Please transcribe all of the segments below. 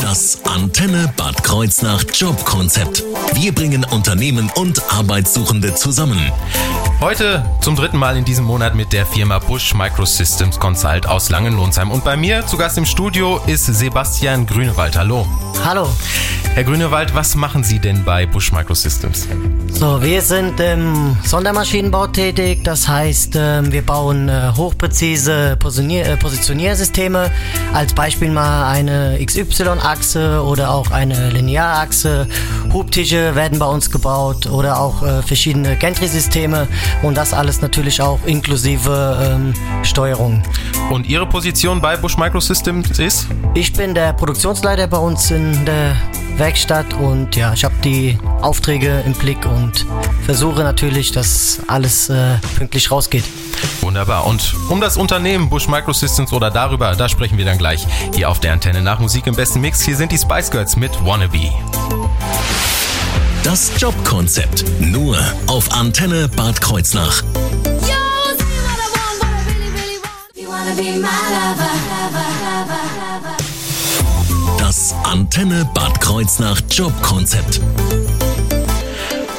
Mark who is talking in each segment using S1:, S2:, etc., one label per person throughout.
S1: Das Antenne Bad Kreuznach Jobkonzept. Wir bringen Unternehmen und Arbeitssuchende zusammen.
S2: Heute zum dritten Mal in diesem Monat mit der Firma Bush Microsystems Consult aus Langenlohnsheim. Und bei mir zu Gast im Studio ist Sebastian Grünewald. Hallo.
S3: Hallo.
S2: Herr Grünewald, was machen Sie denn bei Bush Microsystems?
S3: So, wir sind im Sondermaschinenbau tätig. Das heißt, ähm, wir bauen äh, hochpräzise äh, Positioniersysteme. Als Beispiel mal eine XY-Achse oder auch eine Linearachse. Hubtische werden bei uns gebaut oder auch äh, verschiedene Gantry-Systeme und das alles natürlich auch inklusive ähm, Steuerung.
S2: Und Ihre Position bei Bush Microsystems ist?
S3: Ich bin der Produktionsleiter bei uns in der Werkstatt und ja, ich habe die Aufträge im Blick und versuche natürlich, dass alles äh, pünktlich rausgeht.
S2: Wunderbar. Und um das Unternehmen Bush Microsystems oder darüber, da sprechen wir dann gleich hier auf der Antenne nach Musik im besten Mix. Hier sind die Spice Girls mit Wannabe.
S1: Das Jobkonzept nur auf Antenne Bad Kreuznach. Das Antenne Bad Kreuznach Jobkonzept.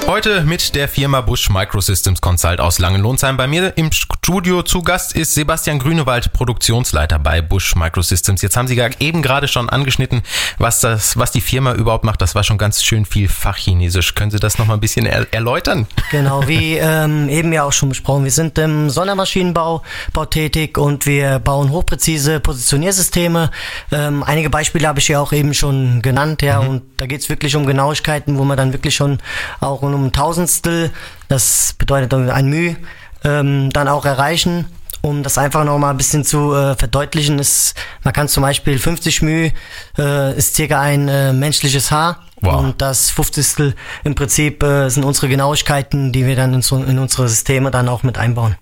S2: Heute mit der Firma Bush Microsystems Consult aus Langenlohnsheim. Bei mir im Studio zu Gast ist Sebastian Grünewald, Produktionsleiter bei Bush Microsystems. Jetzt haben Sie eben gerade schon angeschnitten, was das, was die Firma überhaupt macht. Das war schon ganz schön viel Fachchinesisch. Können Sie das noch mal ein bisschen er erläutern?
S3: Genau, wie ähm, eben ja auch schon besprochen. Wir sind im Sondermaschinenbau Bau tätig und wir bauen hochpräzise Positioniersysteme. Ähm, einige Beispiele habe ich ja auch eben schon genannt, ja, mhm. und da geht es wirklich um Genauigkeiten, wo man dann wirklich schon auch um ein Tausendstel, das bedeutet ein Mühe, ähm, dann auch erreichen. Um das einfach noch mal ein bisschen zu äh, verdeutlichen, ist, man kann zum Beispiel 50 Mühe äh, ist circa ein äh, menschliches Haar. Wow. Und das 50. im Prinzip äh, sind unsere Genauigkeiten, die wir dann in, so, in unsere Systeme dann auch mit einbauen.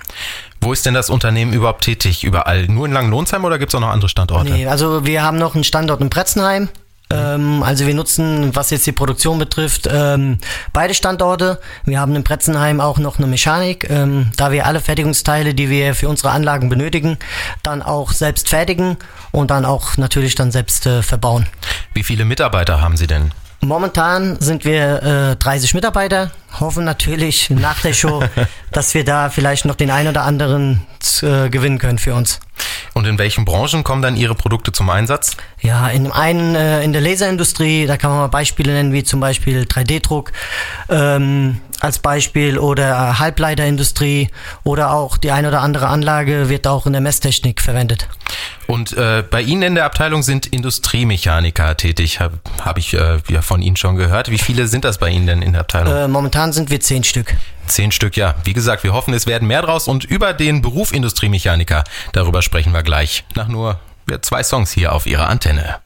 S2: Wo ist denn das Unternehmen überhaupt tätig? Überall? Nur in Langenlohnsheim oder gibt es auch noch andere Standorte?
S3: Nee, also wir haben noch einen Standort in Pretzenheim, ähm, also wir nutzen, was jetzt die Produktion betrifft, ähm, beide Standorte. Wir haben in Pretzenheim auch noch eine Mechanik, ähm, da wir alle Fertigungsteile, die wir für unsere Anlagen benötigen, dann auch selbst fertigen und dann auch natürlich dann selbst äh, verbauen.
S2: Wie viele Mitarbeiter haben Sie denn?
S3: Momentan sind wir äh, 30 Mitarbeiter, hoffen natürlich nach der Show, dass wir da vielleicht noch den einen oder anderen äh, gewinnen können für uns.
S2: Und in welchen Branchen kommen dann Ihre Produkte zum Einsatz?
S3: Ja, in dem einen äh, in der Laserindustrie, da kann man mal Beispiele nennen, wie zum Beispiel 3D-Druck ähm, als Beispiel oder Halbleiterindustrie oder auch die eine oder andere Anlage wird auch in der Messtechnik verwendet.
S2: Und äh, bei Ihnen in der Abteilung sind Industriemechaniker tätig, habe hab ich äh, ja von Ihnen schon gehört. Wie viele sind das bei Ihnen denn in der Abteilung?
S3: Äh, momentan sind wir zehn Stück.
S2: Zehn Stück, ja. Wie gesagt, wir hoffen, es werden mehr draus und über den Beruf Industriemechaniker, darüber sprechen wir gleich. Nach nur ja, zwei Songs hier auf Ihrer Antenne.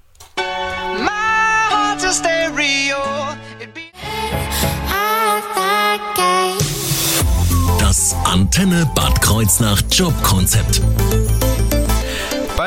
S1: Das Antenne Bad Kreuznach Jobkonzept.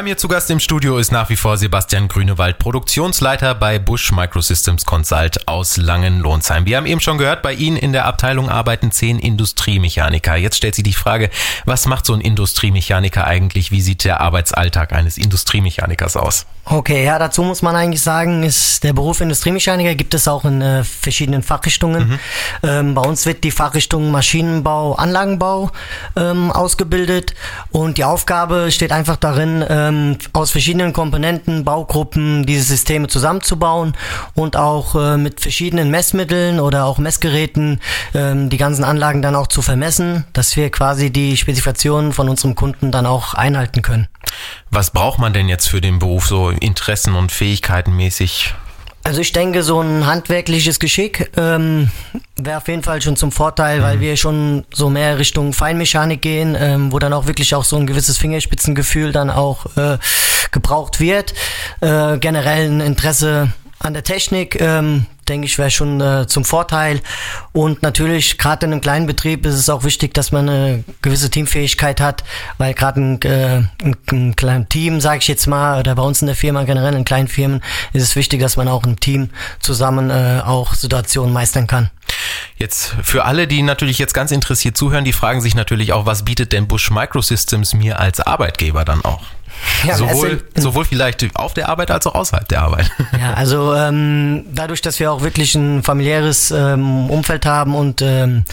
S2: Bei mir zu Gast im Studio ist nach wie vor Sebastian Grünewald, Produktionsleiter bei Bush Microsystems Consult aus Langenlohnsheim. Wir haben eben schon gehört, bei Ihnen in der Abteilung arbeiten zehn Industriemechaniker. Jetzt stellt sich die Frage, was macht so ein Industriemechaniker eigentlich? Wie sieht der Arbeitsalltag eines Industriemechanikers aus?
S3: Okay, ja, dazu muss man eigentlich sagen, ist der Beruf Industriemechaniker gibt es auch in äh, verschiedenen Fachrichtungen. Mhm. Ähm, bei uns wird die Fachrichtung Maschinenbau, Anlagenbau ähm, ausgebildet und die Aufgabe steht einfach darin, ähm, aus verschiedenen Komponenten, Baugruppen diese Systeme zusammenzubauen und auch äh, mit verschiedenen Messmitteln oder auch Messgeräten ähm, die ganzen Anlagen dann auch zu vermessen, dass wir quasi die Spezifikationen von unserem Kunden dann auch einhalten können.
S2: Was braucht man denn jetzt für den Beruf so Interessen und Fähigkeiten mäßig?
S3: Also ich denke, so ein handwerkliches Geschick ähm, wäre auf jeden Fall schon zum Vorteil, mhm. weil wir schon so mehr Richtung Feinmechanik gehen, ähm, wo dann auch wirklich auch so ein gewisses Fingerspitzengefühl dann auch äh, gebraucht wird. Äh, generell ein Interesse an der Technik, ähm, denke ich, wäre schon äh, zum Vorteil. Und natürlich, gerade in einem kleinen Betrieb ist es auch wichtig, dass man eine gewisse Teamfähigkeit hat, weil gerade ein, äh, ein, ein kleines Team, sage ich jetzt mal, oder bei uns in der Firma generell in kleinen Firmen, ist es wichtig, dass man auch im Team zusammen äh, auch Situationen meistern kann.
S2: Jetzt für alle, die natürlich jetzt ganz interessiert zuhören, die fragen sich natürlich auch, was bietet denn Bush Microsystems mir als Arbeitgeber dann auch? Ja, sowohl, sowohl vielleicht auf der Arbeit als auch außerhalb der Arbeit.
S3: Ja, also ähm, dadurch, dass wir auch wirklich ein familiäres ähm, Umfeld haben und ähm,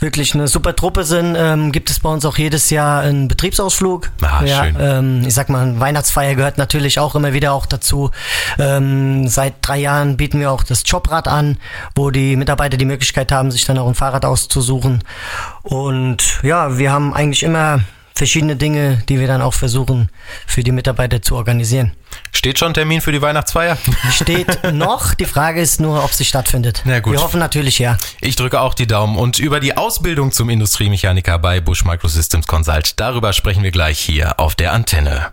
S3: wirklich eine super Truppe sind, ähm, gibt es bei uns auch jedes Jahr einen Betriebsausflug.
S2: Ah, ja, schön.
S3: Ähm, ich sag mal, Weihnachtsfeier gehört natürlich auch immer wieder auch dazu. Ähm, seit drei Jahren bieten wir auch das Jobrad an, wo die Mitarbeiter die Möglichkeit haben, sich dann auch ein Fahrrad auszusuchen. Und ja, wir haben eigentlich immer verschiedene Dinge, die wir dann auch versuchen für die Mitarbeiter zu organisieren.
S2: Steht schon Termin für die Weihnachtsfeier?
S3: Steht noch. Die Frage ist nur, ob sie stattfindet.
S2: Na gut.
S3: Wir hoffen natürlich ja.
S2: Ich drücke auch die Daumen. Und über die Ausbildung zum Industriemechaniker bei Bush Microsystems Consult, darüber sprechen wir gleich hier auf der Antenne.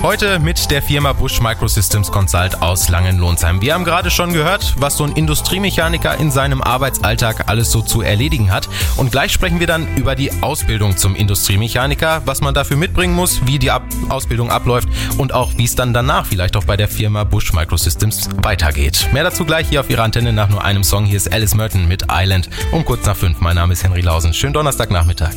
S2: Heute mit der Firma Bush Microsystems Consult aus Langenlohnsheim. Wir haben gerade schon gehört, was so ein Industriemechaniker in seinem Arbeitsalltag alles so zu erledigen hat. Und gleich sprechen wir dann über die Ausbildung zum Industriemechaniker, was man dafür mitbringen muss, wie die Ab Ausbildung abläuft und auch wie es dann danach vielleicht auch bei der Firma Bush Microsystems weitergeht. Mehr dazu gleich hier auf Ihrer Antenne nach nur einem Song. Hier ist Alice Merton mit Island um kurz nach fünf. Mein Name ist Henry Lausen. Schönen Donnerstagnachmittag.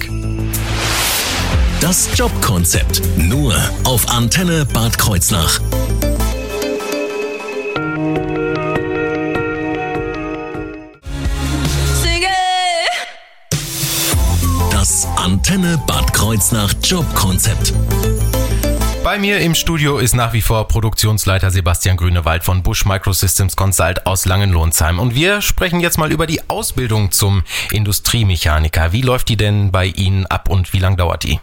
S1: Das Jobkonzept nur auf Antenne Bad Kreuznach. Das Antenne Bad Kreuznach Jobkonzept.
S2: Bei mir im Studio ist nach wie vor Produktionsleiter Sebastian Grünewald von Bush Microsystems Consult aus Langenlohnsheim. Und wir sprechen jetzt mal über die Ausbildung zum Industriemechaniker. Wie läuft die denn bei Ihnen ab und wie lang dauert die?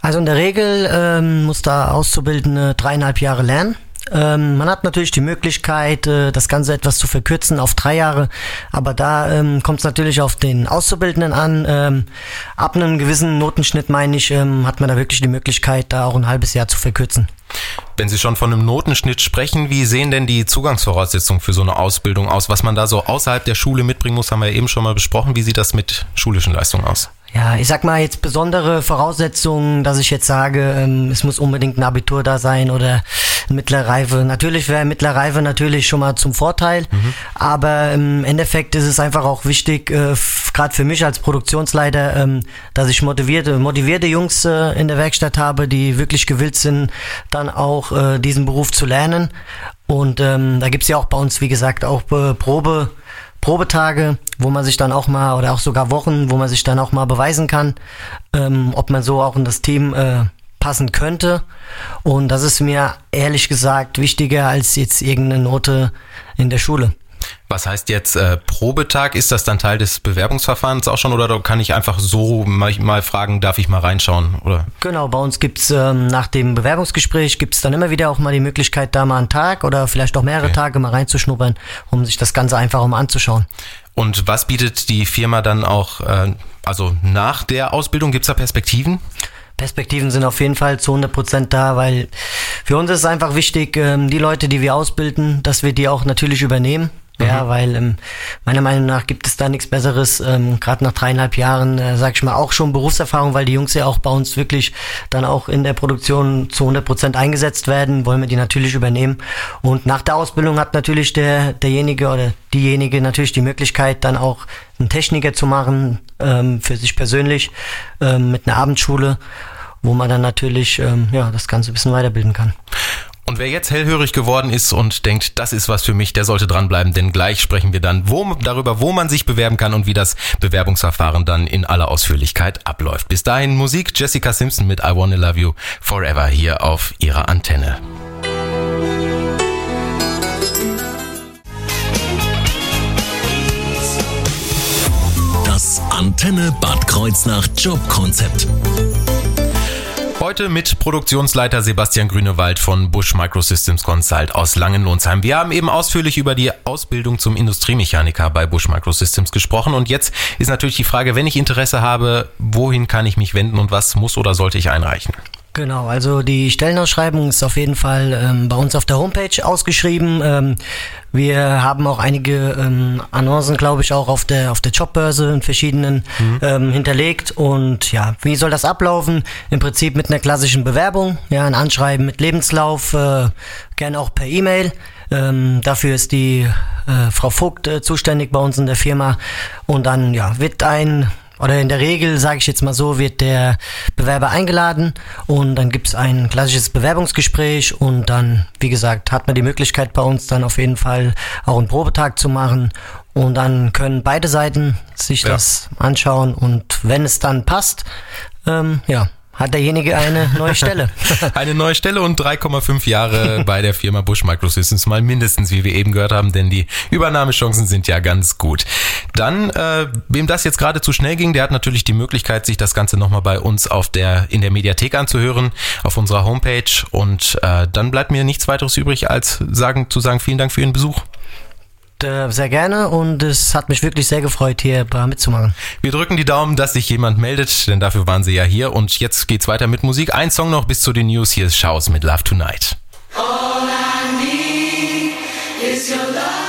S3: Also in der Regel ähm, muss da Auszubildende dreieinhalb Jahre lernen. Ähm, man hat natürlich die Möglichkeit, äh, das Ganze etwas zu verkürzen auf drei Jahre, aber da ähm, kommt es natürlich auf den Auszubildenden an. Ähm, ab einem gewissen Notenschnitt, meine ich, ähm, hat man da wirklich die Möglichkeit, da auch ein halbes Jahr zu verkürzen.
S2: Wenn Sie schon von einem Notenschnitt sprechen, wie sehen denn die Zugangsvoraussetzungen für so eine Ausbildung aus? Was man da so außerhalb der Schule mitbringen muss, haben wir eben schon mal besprochen. Wie sieht das mit schulischen Leistungen aus?
S3: Ja, ich sag mal jetzt besondere Voraussetzungen, dass ich jetzt sage, ähm, es muss unbedingt ein Abitur da sein oder mittlere Reife. Natürlich wäre mittlere Reife natürlich schon mal zum Vorteil, mhm. aber im Endeffekt ist es einfach auch wichtig, äh, gerade für mich als Produktionsleiter, ähm, dass ich motivierte, motivierte Jungs äh, in der Werkstatt habe, die wirklich gewillt sind, dann auch äh, diesen Beruf zu lernen. Und ähm, da gibt's ja auch bei uns, wie gesagt, auch äh, Probe. Probetage, wo man sich dann auch mal, oder auch sogar Wochen, wo man sich dann auch mal beweisen kann, ähm, ob man so auch in das Team äh, passen könnte. Und das ist mir ehrlich gesagt wichtiger als jetzt irgendeine Note in der Schule.
S2: Was heißt jetzt äh, Probetag? Ist das dann Teil des Bewerbungsverfahrens auch schon oder kann ich einfach so mal, mal fragen, darf ich mal reinschauen? Oder?
S3: Genau, bei uns gibt's ähm, nach dem Bewerbungsgespräch gibt's dann immer wieder auch mal die Möglichkeit, da mal einen Tag oder vielleicht auch mehrere okay. Tage mal reinzuschnuppern, um sich das Ganze einfach mal anzuschauen.
S2: Und was bietet die Firma dann auch, äh, also nach der Ausbildung, gibt's da Perspektiven?
S3: Perspektiven sind auf jeden Fall zu 100 Prozent da, weil für uns ist es einfach wichtig, ähm, die Leute, die wir ausbilden, dass wir die auch natürlich übernehmen. Ja, mhm. weil ähm, meiner Meinung nach gibt es da nichts Besseres, ähm, gerade nach dreieinhalb Jahren, äh, sag ich mal, auch schon Berufserfahrung, weil die Jungs ja auch bei uns wirklich dann auch in der Produktion zu 100 Prozent eingesetzt werden, wollen wir die natürlich übernehmen. Und nach der Ausbildung hat natürlich der, derjenige oder diejenige natürlich die Möglichkeit, dann auch einen Techniker zu machen, ähm, für sich persönlich, ähm, mit einer Abendschule, wo man dann natürlich ähm, ja, das Ganze ein bisschen weiterbilden kann.
S2: Und wer jetzt hellhörig geworden ist und denkt, das ist was für mich, der sollte dranbleiben, denn gleich sprechen wir dann wo, darüber, wo man sich bewerben kann und wie das Bewerbungsverfahren dann in aller Ausführlichkeit abläuft. Bis dahin Musik, Jessica Simpson mit I Wanna Love You Forever hier auf ihrer Antenne.
S1: Das Antenne Bad Kreuznach Jobkonzept.
S2: Heute mit Produktionsleiter Sebastian Grünewald von Bush Microsystems Consult aus Langenlohnsheim. Wir haben eben ausführlich über die Ausbildung zum Industriemechaniker bei Bush Microsystems gesprochen und jetzt ist natürlich die Frage, wenn ich Interesse habe, wohin kann ich mich wenden und was muss oder sollte ich einreichen?
S3: Genau, also die Stellenausschreibung ist auf jeden Fall ähm, bei uns auf der Homepage ausgeschrieben. Ähm, wir haben auch einige ähm, Annoncen, glaube ich, auch auf der auf der Jobbörse in verschiedenen mhm. ähm, hinterlegt. Und ja, wie soll das ablaufen? Im Prinzip mit einer klassischen Bewerbung, ja, ein Anschreiben mit Lebenslauf, äh, gerne auch per E-Mail. Ähm, dafür ist die äh, Frau Vogt äh, zuständig bei uns in der Firma. Und dann ja, wird ein oder in der Regel, sage ich jetzt mal so, wird der Bewerber eingeladen und dann gibt es ein klassisches Bewerbungsgespräch und dann, wie gesagt, hat man die Möglichkeit bei uns dann auf jeden Fall auch einen Probetag zu machen und dann können beide Seiten sich ja. das anschauen und wenn es dann passt, ähm, ja, hat derjenige eine neue Stelle.
S2: eine neue Stelle und 3,5 Jahre bei der Firma Bush Microsystems mal mindestens, wie wir eben gehört haben, denn die Übernahmechancen sind ja ganz gut. Dann, äh, wem das jetzt gerade zu schnell ging, der hat natürlich die Möglichkeit, sich das Ganze nochmal bei uns auf der, in der Mediathek anzuhören, auf unserer Homepage und äh, dann bleibt mir nichts weiteres übrig, als sagen, zu sagen, vielen Dank für Ihren Besuch.
S3: Äh, sehr gerne und es hat mich wirklich sehr gefreut, hier mitzumachen.
S2: Wir drücken die Daumen, dass sich jemand meldet, denn dafür waren sie ja hier. Und jetzt geht's weiter mit Musik. Ein Song noch bis zu den News. Hier ist Schaus mit Love Tonight. All I need is your love.